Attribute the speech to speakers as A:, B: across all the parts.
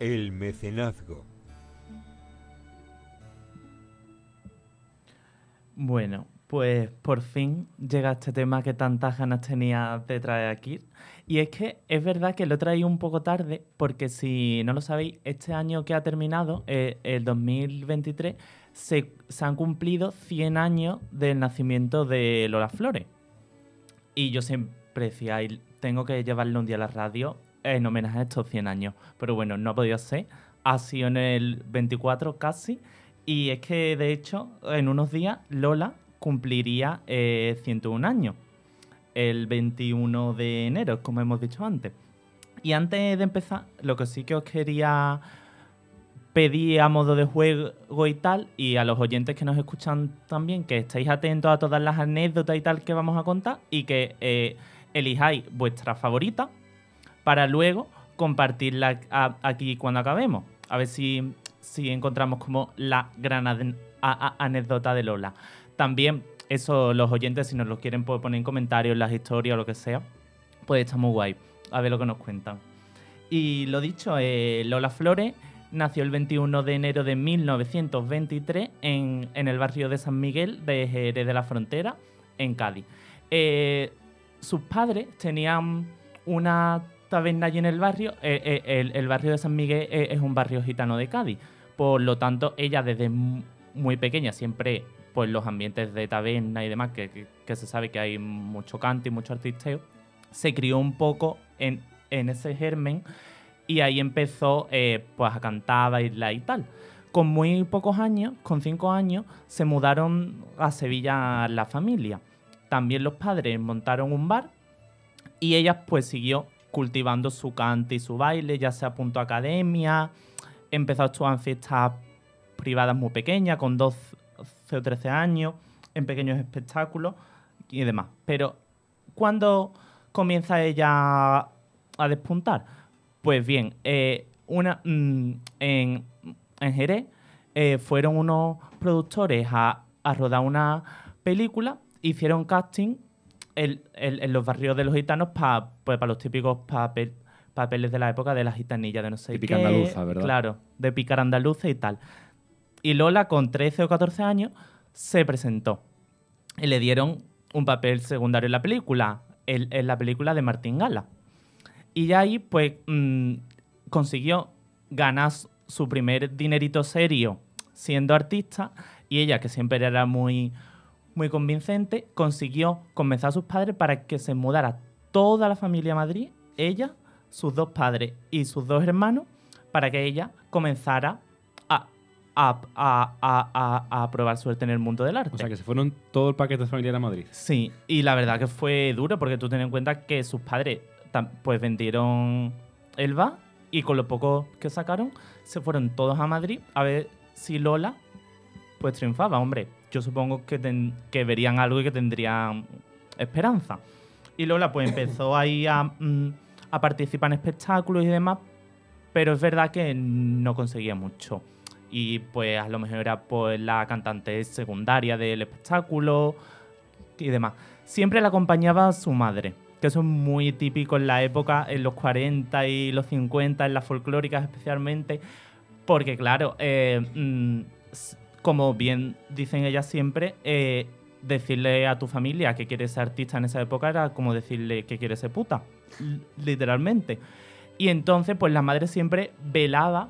A: el mecenazgo.
B: Bueno, pues por fin llega este tema que tantas ganas tenía de traer aquí. Y es que es verdad que lo traí un poco tarde, porque si no lo sabéis, este año que ha terminado, eh, el 2023, se, se han cumplido 100 años del nacimiento de Lola Flores. Y yo siempre decía, "Ay, tengo que llevarle un día a la radio en homenaje a estos 100 años. Pero bueno, no ha podido ser. Ha sido en el 24 casi. Y es que, de hecho, en unos días Lola cumpliría eh, 101 años. El 21 de enero, como hemos dicho antes. Y antes de empezar, lo que sí que os quería pedir a modo de juego y tal, y a los oyentes que nos escuchan también, que estéis atentos a todas las anécdotas y tal que vamos a contar, y que eh, elijáis vuestra favorita para luego compartirla aquí cuando acabemos. A ver si, si encontramos como la gran anécdota de Lola. También, eso, los oyentes, si nos lo quieren poner en comentarios, las historias o lo que sea, pues está muy guay. A ver lo que nos cuentan. Y lo dicho, eh, Lola Flores nació el 21 de enero de 1923 en, en el barrio de San Miguel de Jerez de la Frontera, en Cádiz. Eh, sus padres tenían una taberna allí en el barrio. eh, eh, el, barrio de San Miguel eh, es un barrio gitano de Cádiz. Por lo tanto, ella desde mu- muy pequeña siempre, pues los ambientes de taberna y demás, que se sabe que hay mucho canto y mucho artisteo, se crió un poco en, en ese germen y ahí empezó eh, pues a cantar, bailar y tal. Con muy pocos años, con cinco años, se mudaron a Sevilla la familia. También los padres montaron un bar y ella pues siguió cultivando su cante y su baile, ya se apuntó a academia, empezó a actuar en fiestas privadas muy pequeñas, con 12 o 13 años, en pequeños espectáculos y demás. Pero, ¿cuándo comienza ella a despuntar? Pues bien, eh, una, mm, en, en Jerez eh, fueron unos productores a, a rodar una película, hicieron casting en, en- en los barrios de los gitanos para pues, pa los típicos papel- papeles de la época de la gitanilla, de no sé
C: Típica
B: qué.
C: andaluza, ¿verdad?
B: Claro, de picar andaluza y tal. Y Lola, con 13 o 14 años, se presentó. Y le dieron un papel secundario en la película, en, en la película de Martín Gala. Y ya ahí, pues, mm, consiguió ganar su primer dinerito serio siendo artista. Y ella, que siempre era muy, muy convincente, consiguió convencer a sus padres para que se mudara toda la familia a Madrid, ella, sus dos padres y sus dos hermanos, para que ella comenzara a, a, a, a, probar suerte en el mundo del arte.
C: O sea, que se fueron todo el paquete familiar a Madrid.
B: Sí, y la verdad que fue duro porque tú ten en cuenta que sus padres pues vendieron el bar y con lo poco que sacaron se fueron todos a Madrid a ver si Lola pues triunfaba, hombre. Yo supongo que, ten- que verían algo y que tendrían esperanza. Y Lola pues empezó ahí a, mm, a participar en espectáculos y demás, pero es verdad que no conseguía mucho. Y pues a lo mejor era pues la cantante secundaria del espectáculo y demás. Siempre la acompañaba su madre, que eso es muy típico en la época, en los 40 y los 50, en las folclóricas especialmente, porque claro, eh, mm, como bien dicen ellas siempre, eh, decirle a tu familia que quieres ser artista en esa época era como decirle que quieres ser puta, literalmente. Y entonces, pues la madre siempre velaba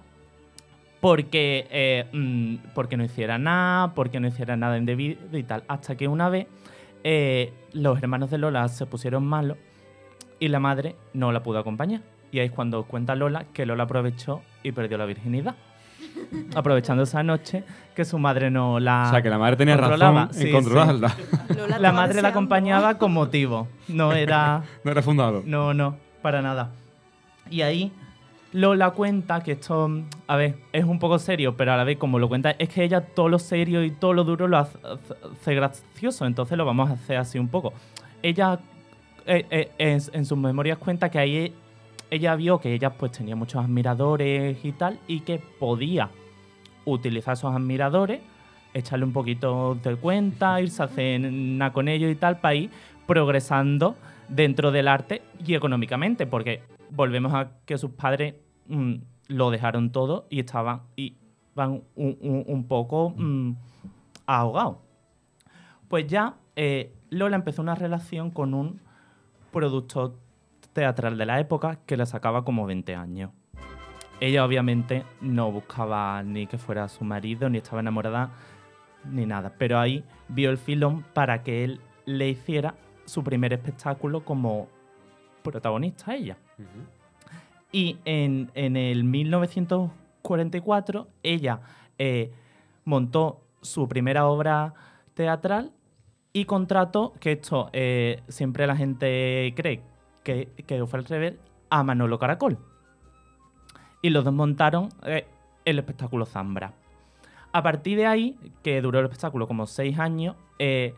B: porque, eh, mm, porque no hiciera nada, porque no hiciera nada indebido y tal. Hasta que una vez eh, los hermanos de Lola se pusieron malos y la madre no la pudo acompañar. Y ahí es cuando cuenta Lola que Lola aprovechó y perdió la virginidad. Aprovechando esa noche que su madre no la.
C: o sea, que la madre tenía razón en
B: Sí, sí.
C: controlarla.
D: Lola
B: La madre la acompañaba con motivo. No era.
C: no era fundado.
B: No, no, para nada. Y ahí Lola cuenta que esto, a ver, es un poco serio, pero a la vez como lo cuenta, es que ella todo lo serio y todo lo duro lo hace, hace gracioso, entonces lo vamos a hacer así un poco. Ella eh, eh, en, en sus memorias cuenta que ahí ella vio que ella pues tenía muchos admiradores y tal, y que podía utilizar esos admiradores, echarle un poquito de cuenta, irse a cenar con ellos y tal, para ir progresando dentro del arte y económicamente, porque volvemos a que sus padres mm, lo dejaron todo y estaban y van un, un- un poco mm, ahogados. Pues ya eh, Lola empezó una relación con un productor teatral de la época que le sacaba como 20 años. Ella obviamente no buscaba ni que fuera su marido, ni estaba enamorada, ni nada. Pero ahí vio el filón para que él le hiciera su primer espectáculo como protagonista a ella. Y en, en el 1944 ella eh, montó su primera obra teatral y contrató, que esto eh, siempre la gente cree que, que fue al revés, a Manolo Caracol. Y los dos montaron eh, el espectáculo Zambra. A partir de ahí, que duró el espectáculo como seis años, eh,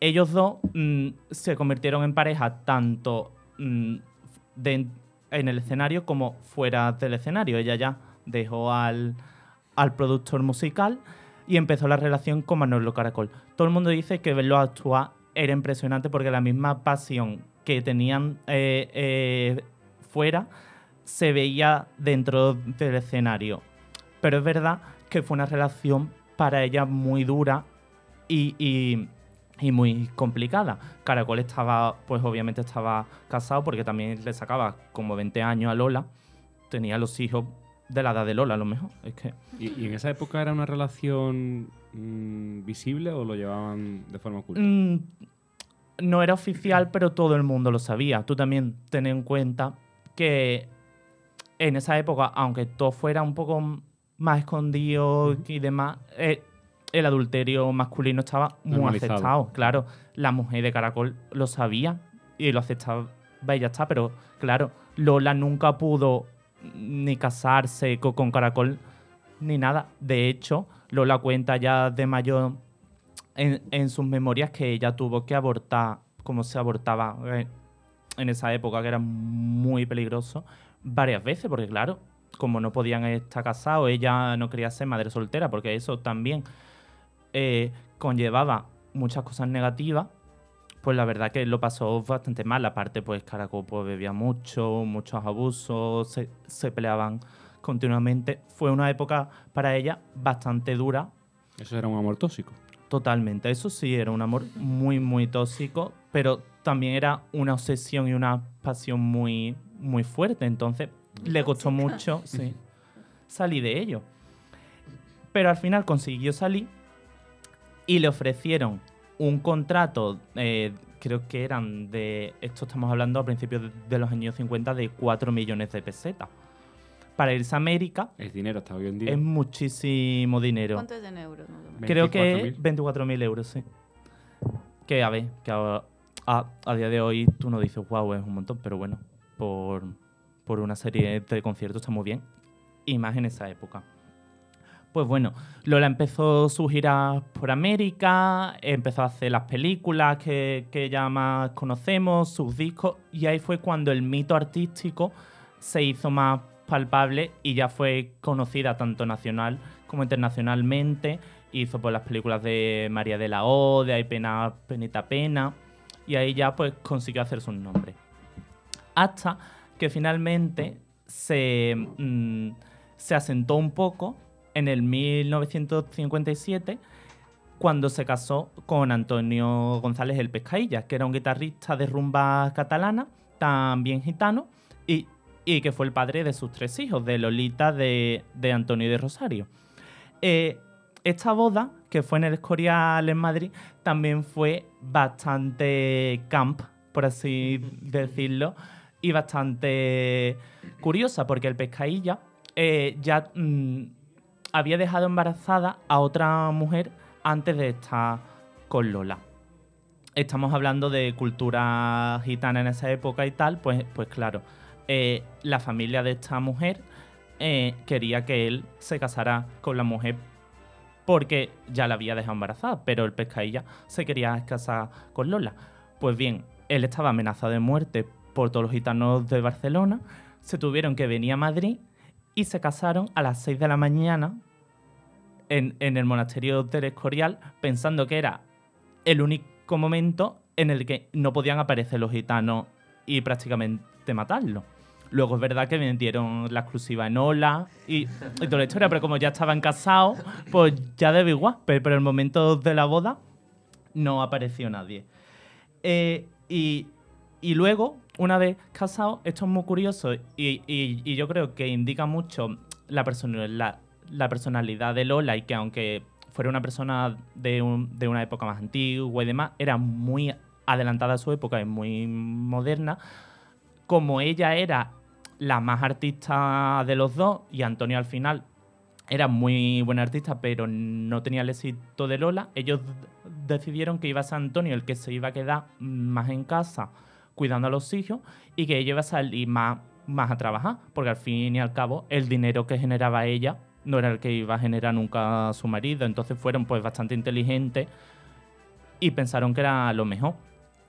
B: ellos dos mm, se convirtieron en pareja tanto mm, en el escenario como fuera del escenario. Ella ya dejó al, al productor musical y empezó la relación con Manolo Caracol. Todo el mundo dice que verlo actuar era impresionante porque la misma pasión que tenían eh, eh, fuera se veía dentro del escenario. Pero es verdad que fue una relación para ella muy dura y, y- y muy complicada. Caracol estaba, pues obviamente estaba casado porque también le sacaba como 20 años a Lola. Tenía los hijos de la edad de Lola, a lo mejor. Es que
C: ¿Y, y en esa época era una relación mm, visible o lo llevaban de forma oculta?
B: Mm, no era oficial, pero todo el mundo lo sabía. Tú también ten en cuenta que en esa época, aunque todo fuera un poco más escondido y demás, eh, el adulterio masculino estaba muy aceptado. Claro, la mujer de Caracol lo sabía y lo aceptaba y ya está, pero claro, Lola nunca pudo ni casarse co- con Caracol ni nada. De hecho, Lola cuenta ya de mayor en, sus memorias que ella tuvo que abortar, como se abortaba eh, en esa época, que era muy peligroso, varias veces, porque claro, como no podían estar casados, ella no quería ser madre soltera, porque eso también eh, conllevaba muchas cosas negativas. Pues la verdad que lo pasó bastante mal. Aparte, pues Caracol bebía mucho, muchos abusos, se peleaban continuamente. Fue una época para ella bastante dura,
C: Eso era un amor tóxico.
B: Totalmente, eso sí, era un amor muy, muy tóxico, pero también era una obsesión y una pasión muy, muy fuerte. Entonces, le costó mucho sí, salir de ello. Pero al final consiguió salir y le ofrecieron un contrato, eh, creo que eran de, esto estamos hablando a principios de, de los años 50, de 4 millones de pesetas. Para irse a América
C: Es dinero hasta hoy en día.
B: es muchísimo dinero.
A: ¿Cuánto es en euros?
B: Creo que
C: 24.000.
B: 24.000 euros, sí. Que a ver, que a, a- a día de hoy tú no dices, wow, es un montón, pero bueno, por, por una serie de conciertos está muy bien. Y más en esa época. Pues bueno, Lola empezó su gira por América, empezó a hacer las películas que, que ya más conocemos, sus discos, y ahí fue cuando el mito artístico se hizo más palpable y ya fue conocida tanto nacional como internacionalmente. Hizo pues las películas de María de la O, de Hay pena, penita pena, y ahí ya pues consiguió hacerse un nombre. Hasta que finalmente se, mm, se asentó un poco en el 1957 cuando se casó con Antonio González el Pescailla, que era un guitarrista de rumba catalana, también gitano, y, y que fue el padre de sus tres hijos, de Lolita, de, de Antonio y de Rosario. Eh, esta boda, que fue en el Escorial en Madrid, también fue bastante camp, por así decirlo, y bastante curiosa, porque el Pescailla eh, ya mm, había dejado embarazada a otra mujer antes de estar con Lola. Estamos hablando de cultura gitana en esa época y tal, pues, pues claro, eh, la familia de esta mujer eh, quería que él se casara con la mujer porque ya la había dejado embarazada, pero el pescadilla se quería casar con Lola. Pues bien, él estaba amenazado de muerte por todos los gitanos de Barcelona, se tuvieron que venir a Madrid y se casaron a las 6 de la mañana en, el monasterio del Escorial, pensando que era el único momento en el que no podían aparecer los gitanos y prácticamente matarlo. Luego es verdad que vendieron la exclusiva en Ola y, toda la historia, pero como ya estaban casados, pues ya debe igual. Pero, pero en el momento de la boda no apareció nadie. Eh, y, y luego, una vez casados, esto es muy curioso y, y- y yo creo que indica mucho la personalidad, la personalidad de Lola y que aunque fuera una persona de, un- de una época más antigua y demás, era muy adelantada a su época y muy moderna. Como ella era la más artista de los dos y Antonio al final era muy buen artista, pero no tenía el éxito de Lola, ellos decidieron que iba a ser Antonio el que se iba a quedar más en casa cuidando a los hijos y que ella iba a salir más, más a trabajar, porque al fin y al cabo el dinero que generaba ella no era el que iba a generar nunca su marido, entonces fueron pues bastante inteligentes y pensaron que era lo mejor.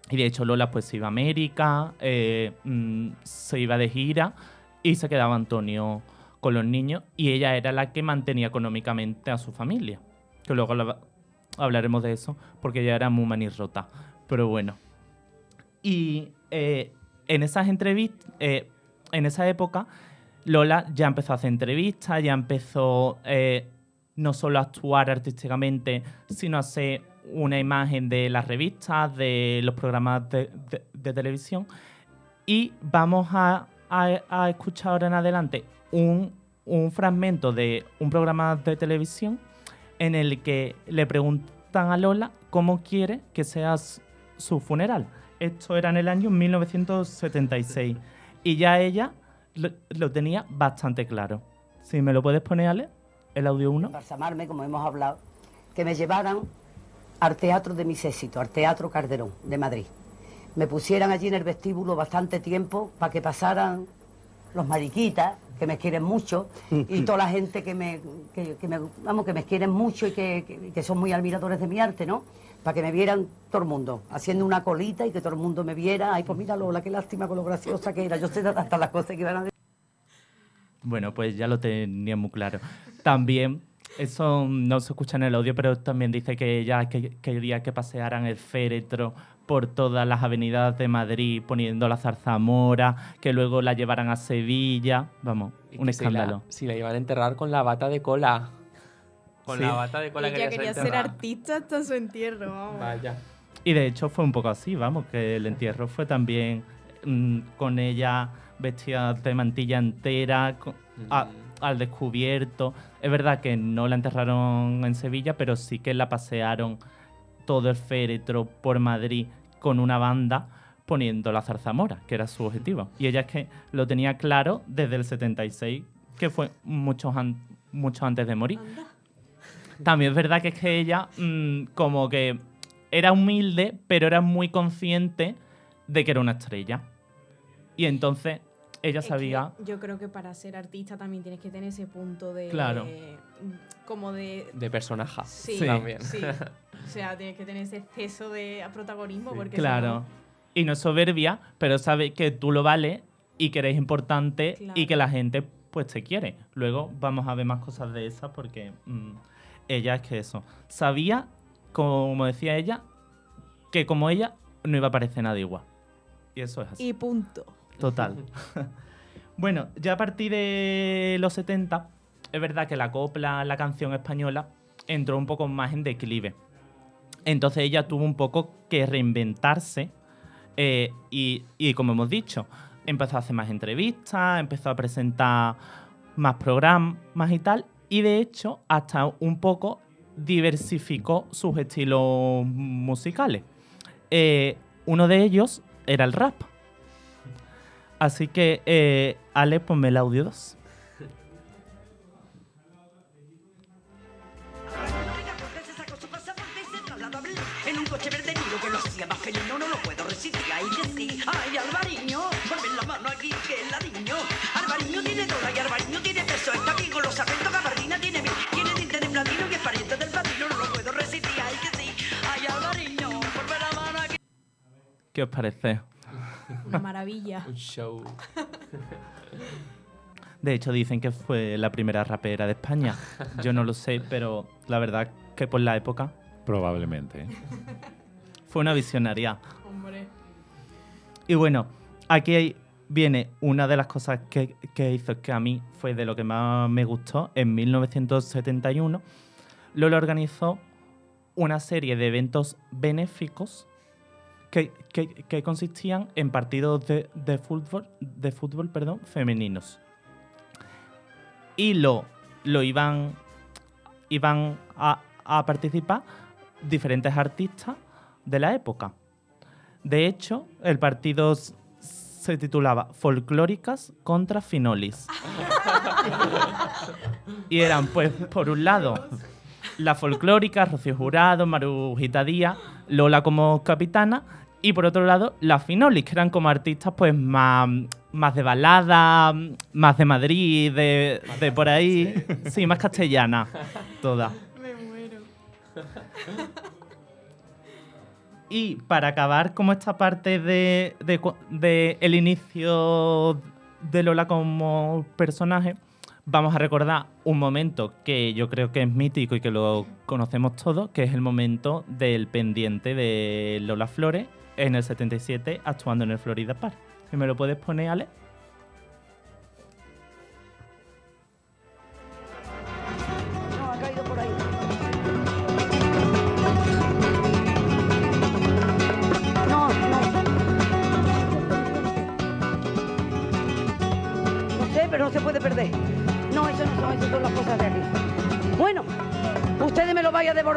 B: Y de hecho Lola pues se iba a América, eh, mm, se iba de gira y se quedaba Antonio con los niños y ella era la que mantenía económicamente a su familia. Que luego la- hablaremos de eso porque ella era muy manirrota. Pero bueno. Y eh, en esas entrevistas, eh, en esa época, Lola ya empezó a hacer entrevistas, ya empezó no solo a actuar artísticamente, sino a hacer una imagen de las revistas, de los programas de, televisión. Y vamos a, escuchar ahora en adelante un, fragmento de un programa de televisión en el que le preguntan a Lola cómo quiere que sea su funeral. Esto era en el año 1976. Y ya ella lo, tenía bastante claro. Si me lo puedes poner, Ale, el audio 1.
A: embalsamarme, como hemos hablado, que me llevaran al teatro de mis éxitos, al Teatro Calderón de Madrid. Me pusieran allí en el vestíbulo bastante tiempo para que pasaran los mariquitas, que me quieren mucho, y toda la gente que me, que, que me, vamos, que me quieren mucho y que, que- que son muy admiradores de mi arte, ¿no? Para que me vieran todo el mundo, haciendo una colita y que todo el mundo me viera. Ay, pues mira Lola, qué lástima con lo graciosa que era. Yo sé hasta las cosas que iban a
B: Bueno, pues ya lo tenía muy claro. También, eso no se escucha en el audio, pero también dice que ella que- quería que pasearan el féretro por todas las avenidas de Madrid poniendo la zarzamora, que luego la llevaran a Sevilla. Vamos,
D: Y
B: un
D: que si la-
B: escándalo.
D: Si la, iban a enterrar con la bata de cola. Con
B: Sí.
D: la bata de cola
E: Ella
D: quería,
E: quería
D: ser
E: artista hasta su entierro, vamos.
D: Vaya.
B: Y de hecho fue un poco así, vamos, que el entierro fue también mm, con ella vestida de mantilla entera, a-. al descubierto. Es verdad que no la enterraron en Sevilla, pero sí que la pasearon todo el féretro por Madrid con una banda poniendo la zarzamora, que era su objetivo. Y ella es que lo tenía claro desde el 76, que fue mucho, an- mucho antes de morir. También es verdad que es que ella mm, como que era humilde, pero era muy consciente de que era una estrella. Y entonces ella
E: Es
B: sabía...
E: yo creo que para ser artista también tienes que tener ese punto de.
B: Claro.
E: Como de.
D: De personaje.
E: Sí,
B: Sí.
D: También.
E: sí. O sea, tienes que tener ese exceso de protagonismo porque. si
B: Claro.
E: no-
B: Y no es soberbia, pero sabe que tú lo vales y que eres importante y
E: Claro.
B: que la gente pues te quiere. Luego vamos a ver más cosas de esas porque mm, ella es que eso. Sabía, como decía ella, que como ella no iba a aparecer nadie igual. Y eso es así.
E: Y punto.
B: Total. bueno, ya a partir de los 70, es verdad que la copla, la canción española, entró un poco más en declive. Entonces ella tuvo un poco que reinventarse eh, y, y, como hemos dicho, empezó a hacer más entrevistas, empezó a presentar más programas y tal, y de hecho hasta un poco diversificó sus estilos musicales. Eh, uno de ellos era el rap. Así que, eh, Ale, ponme el audio 2.
F: En un coche verde nido que lo hacía más felino, no lo puedo resistir. Ay, que sí, ay, Alvariño, ponme la mano aquí, que ladriño. Alvariño tiene dólar y Alvariño tiene peso. Está bien con los acentos, gabardina tiene mil. Tiene diente de platino y es pariente del platino, no lo puedo resistir. Ay, que sí, ay, Alvariño, ponme la mano aquí.
B: ¿Qué os parece?
E: Una maravilla.
D: Un show.
B: De hecho, dicen que fue la primera rapera de España. Yo no lo sé, pero la verdad que por la época
G: Probablemente.
B: fue una visionaria.
E: Hombre.
B: Y bueno, aquí hay viene una de las cosas que, que hizo que a mí fue de lo que más me gustó. En 1971, Lola organizó una serie de eventos benéficos que, que- que consistían en partidos de, de fútbol, de fútbol perdón, femeninos. Y lo, lo iban, iban a, a participar diferentes artistas de la época. De hecho, el partido se titulaba Folclóricas contra Finolis. y eran, pues, por un lado, la folclórica, Rocío Jurado, Marujita Díaz, Lola como capitana, y por otro lado, las Finolis, que eran como artistas pues más, más de balada, más de Madrid, de, de por ahí, sí, más castellana, todas.
E: Me muero.
B: Y para acabar como esta parte de, de cu- de el inicio de Lola como personaje, vamos a recordar un momento que yo creo que es mítico y que lo conocemos todos, que es el momento del pendiente de Lola Flores en el 77 actuando en el Florida Park. Si me lo puedes poner, Ale.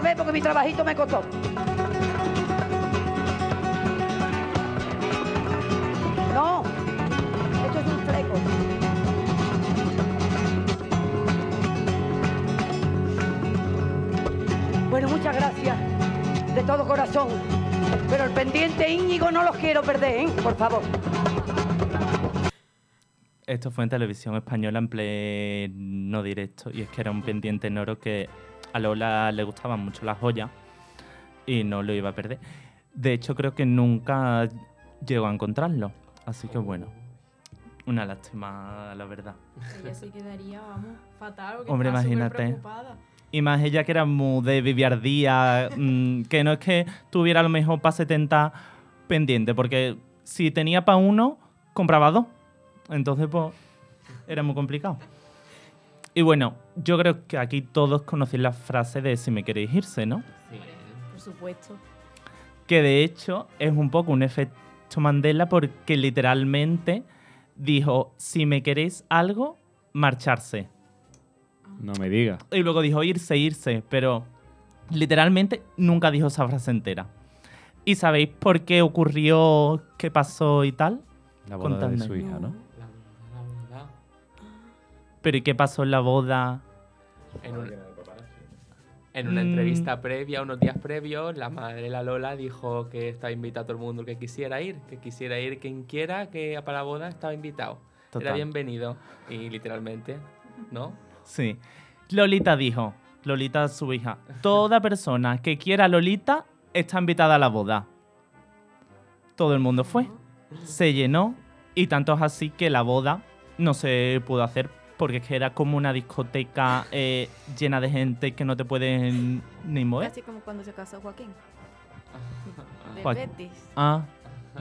A: Porque mi trabajito me costó. No, esto es un fleco. Bueno, muchas gracias de todo corazón. Pero el pendiente Íñigo no los quiero perder, ¿eh? Por favor.
B: Esto fue en televisión española en pleno directo y es que era un pendiente en oro que a Lola le gustaban mucho las joyas y no lo iba a perder. De hecho, creo que nunca llegó a encontrarlo. Así que bueno, una lástima, la verdad.
E: Ella se quedaría, vamos, fatal. porque
B: Hombre, imagínate. Y más ella que era muy de viviardía, mm, que no es que tuviera a lo mejor para 70 pendiente, porque si tenía para uno, compraba dos. Entonces, pues, era muy complicado. Y bueno, yo creo que aquí todos conocéis la frase de si me queréis irse, ¿no?
D: Sí.
E: Por supuesto.
B: Que de hecho es un poco un efecto Mandela porque literalmente dijo, si me queréis algo, marcharse.
C: No me digas.
B: Y luego dijo irse, irse, pero literalmente nunca dijo esa frase entera. ¿Y sabéis por qué ocurrió, qué pasó y tal?
C: La boda
B: Contadme.
C: de su hija, ¿no?
B: ¿Pero y qué pasó en la boda?
D: En, un- en una
B: Mm.
D: entrevista previa, unos días previos, la madre, la Lola, dijo que estaba invitado a todo el mundo que quisiera ir, que quisiera ir quien quiera, que para la boda estaba invitado.
B: Total.
D: Era bienvenido. Y literalmente, ¿no?
B: Sí. Lolita dijo, Lolita su hija, toda persona que quiera a Lolita está invitada a la boda. Todo el mundo fue. Se llenó y tanto es así que la boda no se pudo hacer porque es que era como una discoteca eh, llena de gente que no te pueden ni mover.
G: Casi como cuando se casó Joaquín. De
B: Joaquín.
G: Betis.
B: Ah,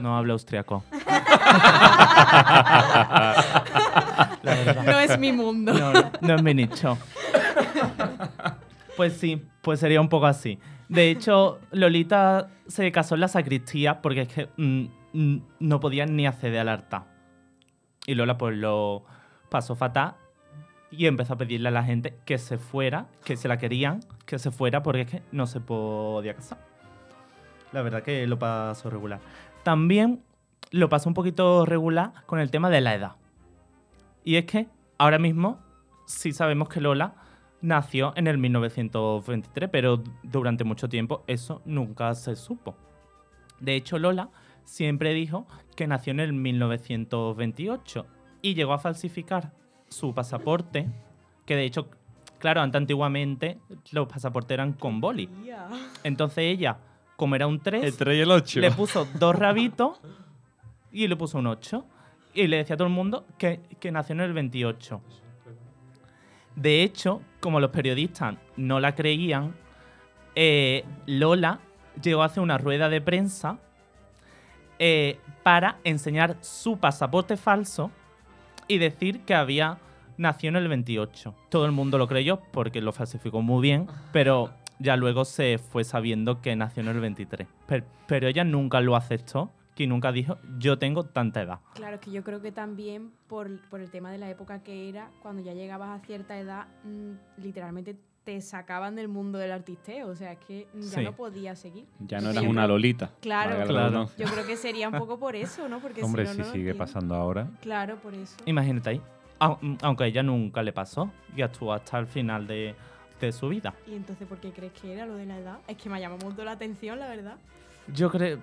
B: no habla austriaco.
E: No es mi mundo.
B: No, no, no es mi nicho. Pues sí, pues sería un poco así. De hecho, Lolita se casó en la sacristía porque es que mm, mm, no podía ni acceder al altar. Y Lola pues lo pasó fatal y empezó a pedirle a la gente que se fuera, que se la querían, que se fuera porque es que no se podía casar. La verdad que lo pasó regular. También lo pasó un poquito regular con el tema de la edad. Y es que ahora mismo sí sabemos que Lola nació en el 1923, pero durante mucho tiempo eso nunca se supo. De hecho, Lola siempre dijo que nació en el 1928 y llegó a falsificar su pasaporte, que de hecho, claro, antes antiguamente los pasaportes eran con boli. Entonces ella, como era un 3,
C: El 3 y el 8.
B: le puso dos rabitos y le puso un 8. Y le decía a todo el mundo que, que nació en el 28. De hecho, como los periodistas no la creían, eh, Lola llegó a hacer una rueda de prensa eh, para enseñar su pasaporte falso y decir que había nacido en el 28. Todo el mundo lo creyó porque lo falsificó muy bien, pero ya luego se fue sabiendo que nació en el 23. Per- pero ella nunca lo aceptó, que nunca dijo, yo tengo tanta edad.
E: Claro, que yo creo que también por, por el tema de la época que era, cuando ya llegabas a cierta edad, mm, literalmente te sacaban del mundo del artisteo. O sea, es que ya
B: Sí.
E: no podías seguir.
C: Ya no eras una lolita.
E: Claro,
B: Claro.
E: Yo creo que sería un poco por eso, ¿no? Porque
H: Hombre,
E: si no,
H: sigue pasando ahora.
E: Claro, por eso.
B: Imagínate ahí. Au- Aunque a ella nunca le pasó y actuó hasta el final de, de su vida.
E: ¿Y entonces por qué crees que era lo de la edad? Es que me llama mucho la atención, la verdad.
B: Yo creo.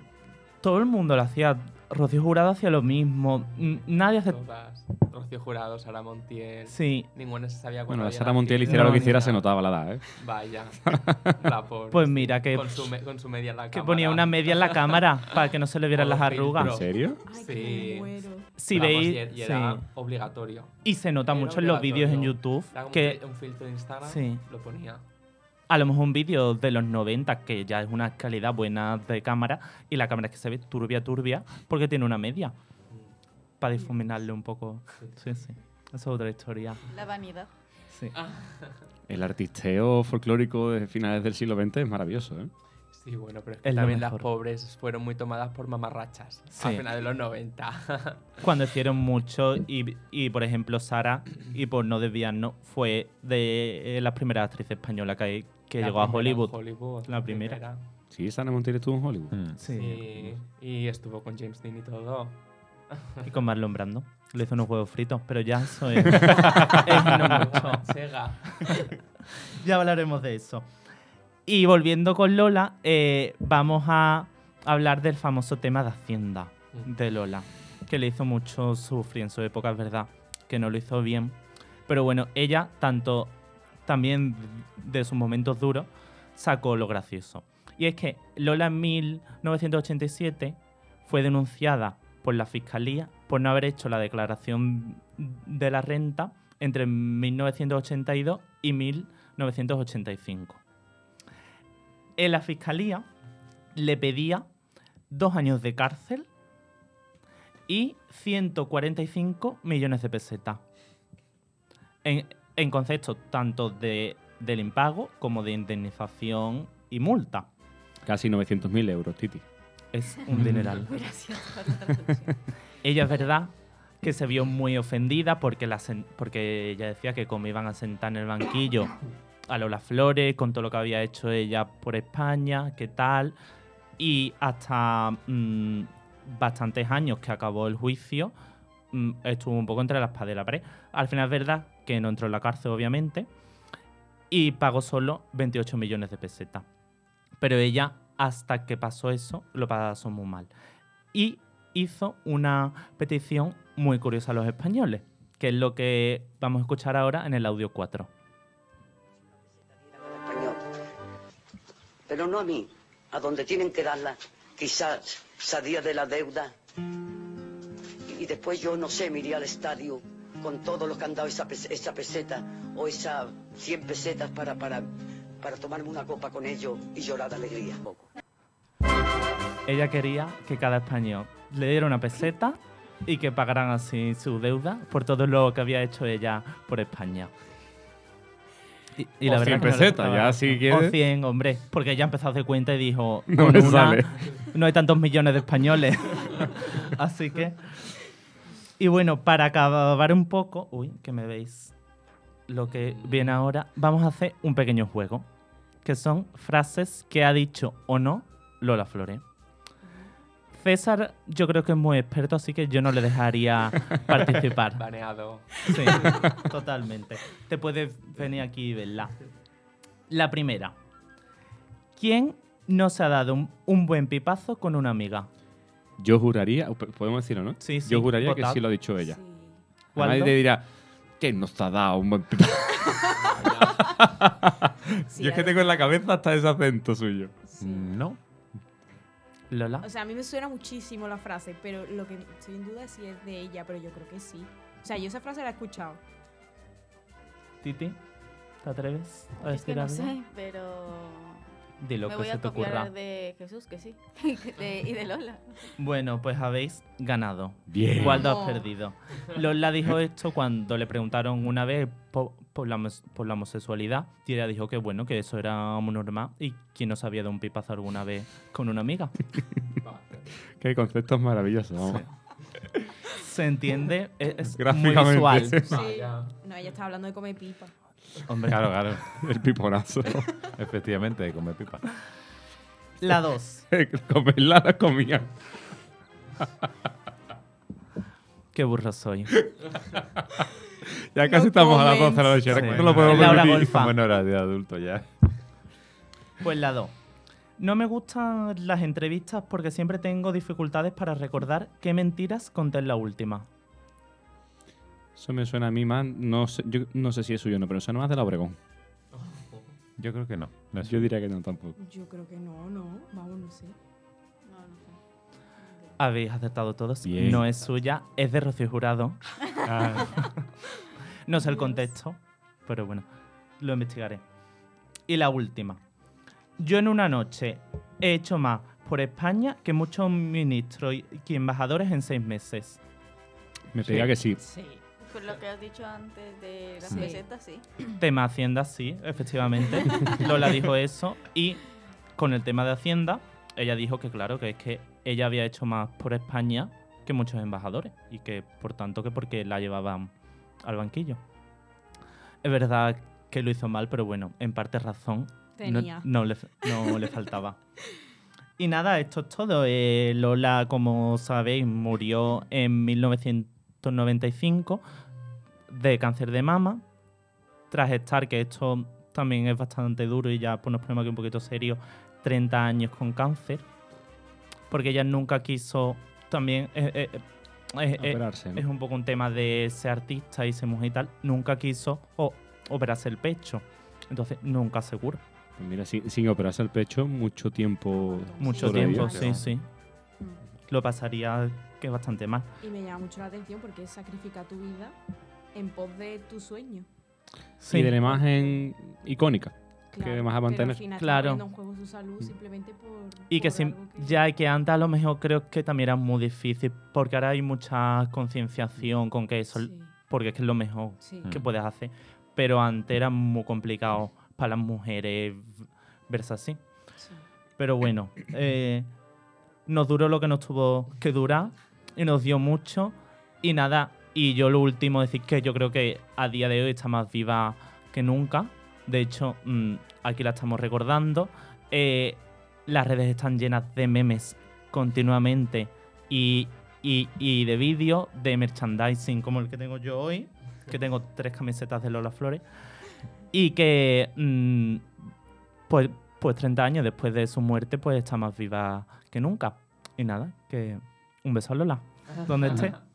B: Todo el mundo lo hacía. Rocío Jurado hacía lo mismo. Nadie hace.
D: Todas. Rocío Jurado, Sara Montiel.
B: Sí.
D: Ninguna se sabía
C: Bueno,
D: cuándo
C: la
D: había
C: Sara Montiel hiciera lo
B: No,
C: que
B: ni
C: hiciera,
D: nada.
C: se notaba la edad, ¿eh?
D: Vaya. La pobre.
B: Pues mira que,
D: Con su, me- con su media en la
B: que
D: cámara.
B: ponía una media en la cámara para que no se le vieran las arrugas.
C: ¿En serio?
E: Ay,
D: Sí.
E: que.
B: Si
D: Vamos,
B: veis.
D: y era- y era
B: sí.
D: obligatorio.
B: Y se nota
D: Era
B: mucho en los vídeos en. YouTube
D: Era un
B: que
D: un filtro de Instagram
B: Sí.
D: lo ponía.
B: A lo mejor un vídeo de los 90 que ya es una calidad buena de cámara y la cámara es que se ve turbia, turbia porque tiene una media para difuminarle un poco. Sí, sí. Esa es otra historia.
G: La vanidad.
B: Sí.
C: El artisteo folclórico de finales del siglo XX es maravilloso, ¿eh?
D: Sí, bueno, pero es que
B: Es
D: también las pobres fueron muy tomadas por mamarrachas
B: Sí.
D: al final de los 90.
B: Cuando hicieron mucho y, y, por ejemplo, Sara, y por no desviarnos, fue de eh, las primeras actrices españolas que, que
D: La
B: llegó a Hollywood.
D: Hollywood,
B: La primera.
C: Sí, Sara Montiel estuvo en Hollywood.
H: Mm.
D: Sí. Y estuvo con James Dean y todo.
B: Y con Marlon Brando. Le hizo unos huevos fritos, pero ya eso es, es no mucho.
D: Manchega.
B: Ya hablaremos de eso. Y volviendo con Lola, eh, vamos a hablar del famoso tema de Hacienda de Lola, que le hizo mucho sufrir en su época, es verdad, que no lo hizo bien. Pero bueno, ella, tanto también de sus momentos duros, sacó lo gracioso. Y es que Lola en 1987 fue denunciada por la fiscalía por no haber hecho la declaración de la renta entre 1982 y 1985. En la fiscalía le pedía dos años de cárcel y 145 millones de pesetas. En, en concepto tanto de, del impago como de indemnización y multa.
C: Casi 900.000 euros, Titi.
B: Es un dineral.
G: Gracias por la.
B: Ella es verdad que se vio muy ofendida porque, la sen- porque ella decía que como iban a sentar en el banquillo a Lola Flores con todo lo que había hecho ella por España, qué tal, y hasta mm, bastantes años que acabó el juicio mm, estuvo un poco entre la espada y la pared. Al final es verdad que no entró en la cárcel, obviamente, y pagó solo 28 millones de pesetas. Pero ella, hasta que pasó eso, lo pasó muy mal. Y hizo una petición muy curiosa a los españoles, que es lo que vamos a escuchar ahora en el audio 4.
I: español. Pero no a mí, a donde tienen que darla, quizás salía de la deuda. Y después yo, no sé, me iría al estadio con todo lo que han dado esa, esa peseta o esas 100 pesetas para, para, para tomarme una copa con ellos y llorar de alegría.
B: Ella quería que cada español le diera una peseta y que pagaran así su deuda por todo lo que había hecho ella por España. Y,
C: O 100
B: que no le
C: pesetas,
B: gustaba
C: ya si quieres.
B: O 100, hombre, porque ella empezó a hacer cuenta y dijo,
C: No me
B: una
C: sale.
B: no hay tantos millones de españoles. así que... Y bueno, para acabar un poco, uy, que me veis lo que viene ahora, vamos a hacer un pequeño juego, que son frases que ha dicho o no Lola Flores. César yo creo que es muy experto, así que yo no le dejaría participar.
D: Baneado.
B: Sí, totalmente. Te puedes venir aquí y verla. La primera. ¿Quién no se ha dado un, un buen pipazo con una amiga?
C: Yo juraría, podemos decirlo, ¿no?
B: Sí, sí,
C: Yo juraría que sí lo ha dicho ella. Nadie te dirá, que nos ha dado un buen.
G: Sí,
C: Yo es que tengo en la cabeza hasta ese acento suyo.
H: No.
B: Lola.
E: O sea, a mí me suena muchísimo la frase, pero lo que estoy en duda es si es de ella, pero yo creo que sí. O sea, yo esa frase la he escuchado.
B: Titi, ¿te atreves a
G: Es que
B: decir
G: no
B: algo?
G: sé, pero
B: Di lo
G: Me
B: que
G: voy
B: se
G: a
B: te
G: copiar
B: ocurra.
G: de Jesús, que sí. De- y de Lola.
B: Bueno, pues habéis ganado.
C: Bien.
B: Waldo has
E: No.
B: perdido. Lola dijo esto cuando le preguntaron una vez po- por, la, homos- por la homosexualidad y ella dijo que bueno, que eso era muy normal y quien no sabía de un pipazo alguna vez con una amiga.
C: Qué conceptos maravillosos. vamos.
B: ¿Se entiende? Es, es muy
C: Gráficamente.
B: visual.
E: Sí. No, ella estaba hablando de comer pipa.
B: Hombre.
H: Claro, claro.
C: El piponazo.
H: Efectivamente, come pipa.
B: La 2.
C: Comerla la comía.
B: Qué burro soy.
C: Ya casi
E: No
C: estamos a las 12 de la noche.
B: Sí.
C: No lo podemos
B: Es la hora
C: permitir.
B: golfa.
H: Como en hora de adulto ya.
B: Pues la 2. No me gustan las entrevistas porque siempre tengo dificultades para recordar qué mentiras conté en la última.
C: Eso me suena a mí más. No sé, yo no sé si es suyo o no, pero suena más de la Obregón.
H: Yo creo que no.
C: Yo diría que no tampoco.
E: Yo creo que no, no. Vamos, no sé.
G: No, no sé.
B: Habéis acertado todos.
C: Bien.
B: No es suya, es de Rocío Jurado.
C: Ah,
B: No sé el contexto, pero bueno, lo investigaré. Y la última. Yo en una noche he hecho más por España que muchos ministros y y embajadores en seis meses.
C: me pega que sí.
E: Sí.
G: Por lo que has dicho antes de las
E: Sí.
G: pesetas, sí.
B: Tema Hacienda, sí, efectivamente. Lola dijo eso. Y con el tema de Hacienda, ella dijo que claro, que es que ella había hecho más por España que muchos embajadores. Y que por tanto que porque la llevaban al banquillo. Es verdad que lo hizo mal, pero bueno, en parte razón. no-
E: Tenía.
B: No, le, no le faltaba. Y nada, esto es todo. Eh, Lola, como sabéis, murió en 1995 de cáncer de mama. Tras estar, que esto también es bastante duro y ya pues, nos ponemos aquí un poquito serio, 30 años con cáncer. Porque ella nunca quiso también... eh, eh, eh, es un poco un tema de ser artista y ser mujer y tal. Nunca quiso o- operarse el pecho. Entonces, nunca seguro.
C: Pues mira, sin, sin operarse el pecho, mucho tiempo.
B: Mucho tiempo, sí, sí. Lo pasaría que bastante mal.
E: Y me llama mucho la atención porque es sacrificar tu vida en pos de tu sueño.
C: Y de la imagen icónica. Que vas a
E: pero
C: mantener.
E: al final está
B: Claro.
E: poniendo en juego su salud simplemente por.
B: Y que
E: por algo que-
B: ya que antes a lo mejor creo que también era muy difícil, porque ahora hay mucha concienciación con que eso,
E: Sí,
B: porque es que es lo mejor
E: sí.
B: que puedes hacer. Pero antes era muy complicado para las mujeres verse así.
E: sí.
B: Pero bueno, eh, nos duró lo que nos tuvo que durar y nos dio mucho. Y nada, y yo lo último decir que yo creo que a día de hoy está más viva que nunca. De hecho, mm, aquí la estamos recordando. Eh, las redes están llenas de memes continuamente y, y- de vídeos, de merchandising como el que tengo yo hoy, que tengo tres camisetas de Lola Flores. Y que, mm, pues, pues 30 años después de su muerte, pues está más viva que nunca. Y nada, que un beso a Lola, donde esté.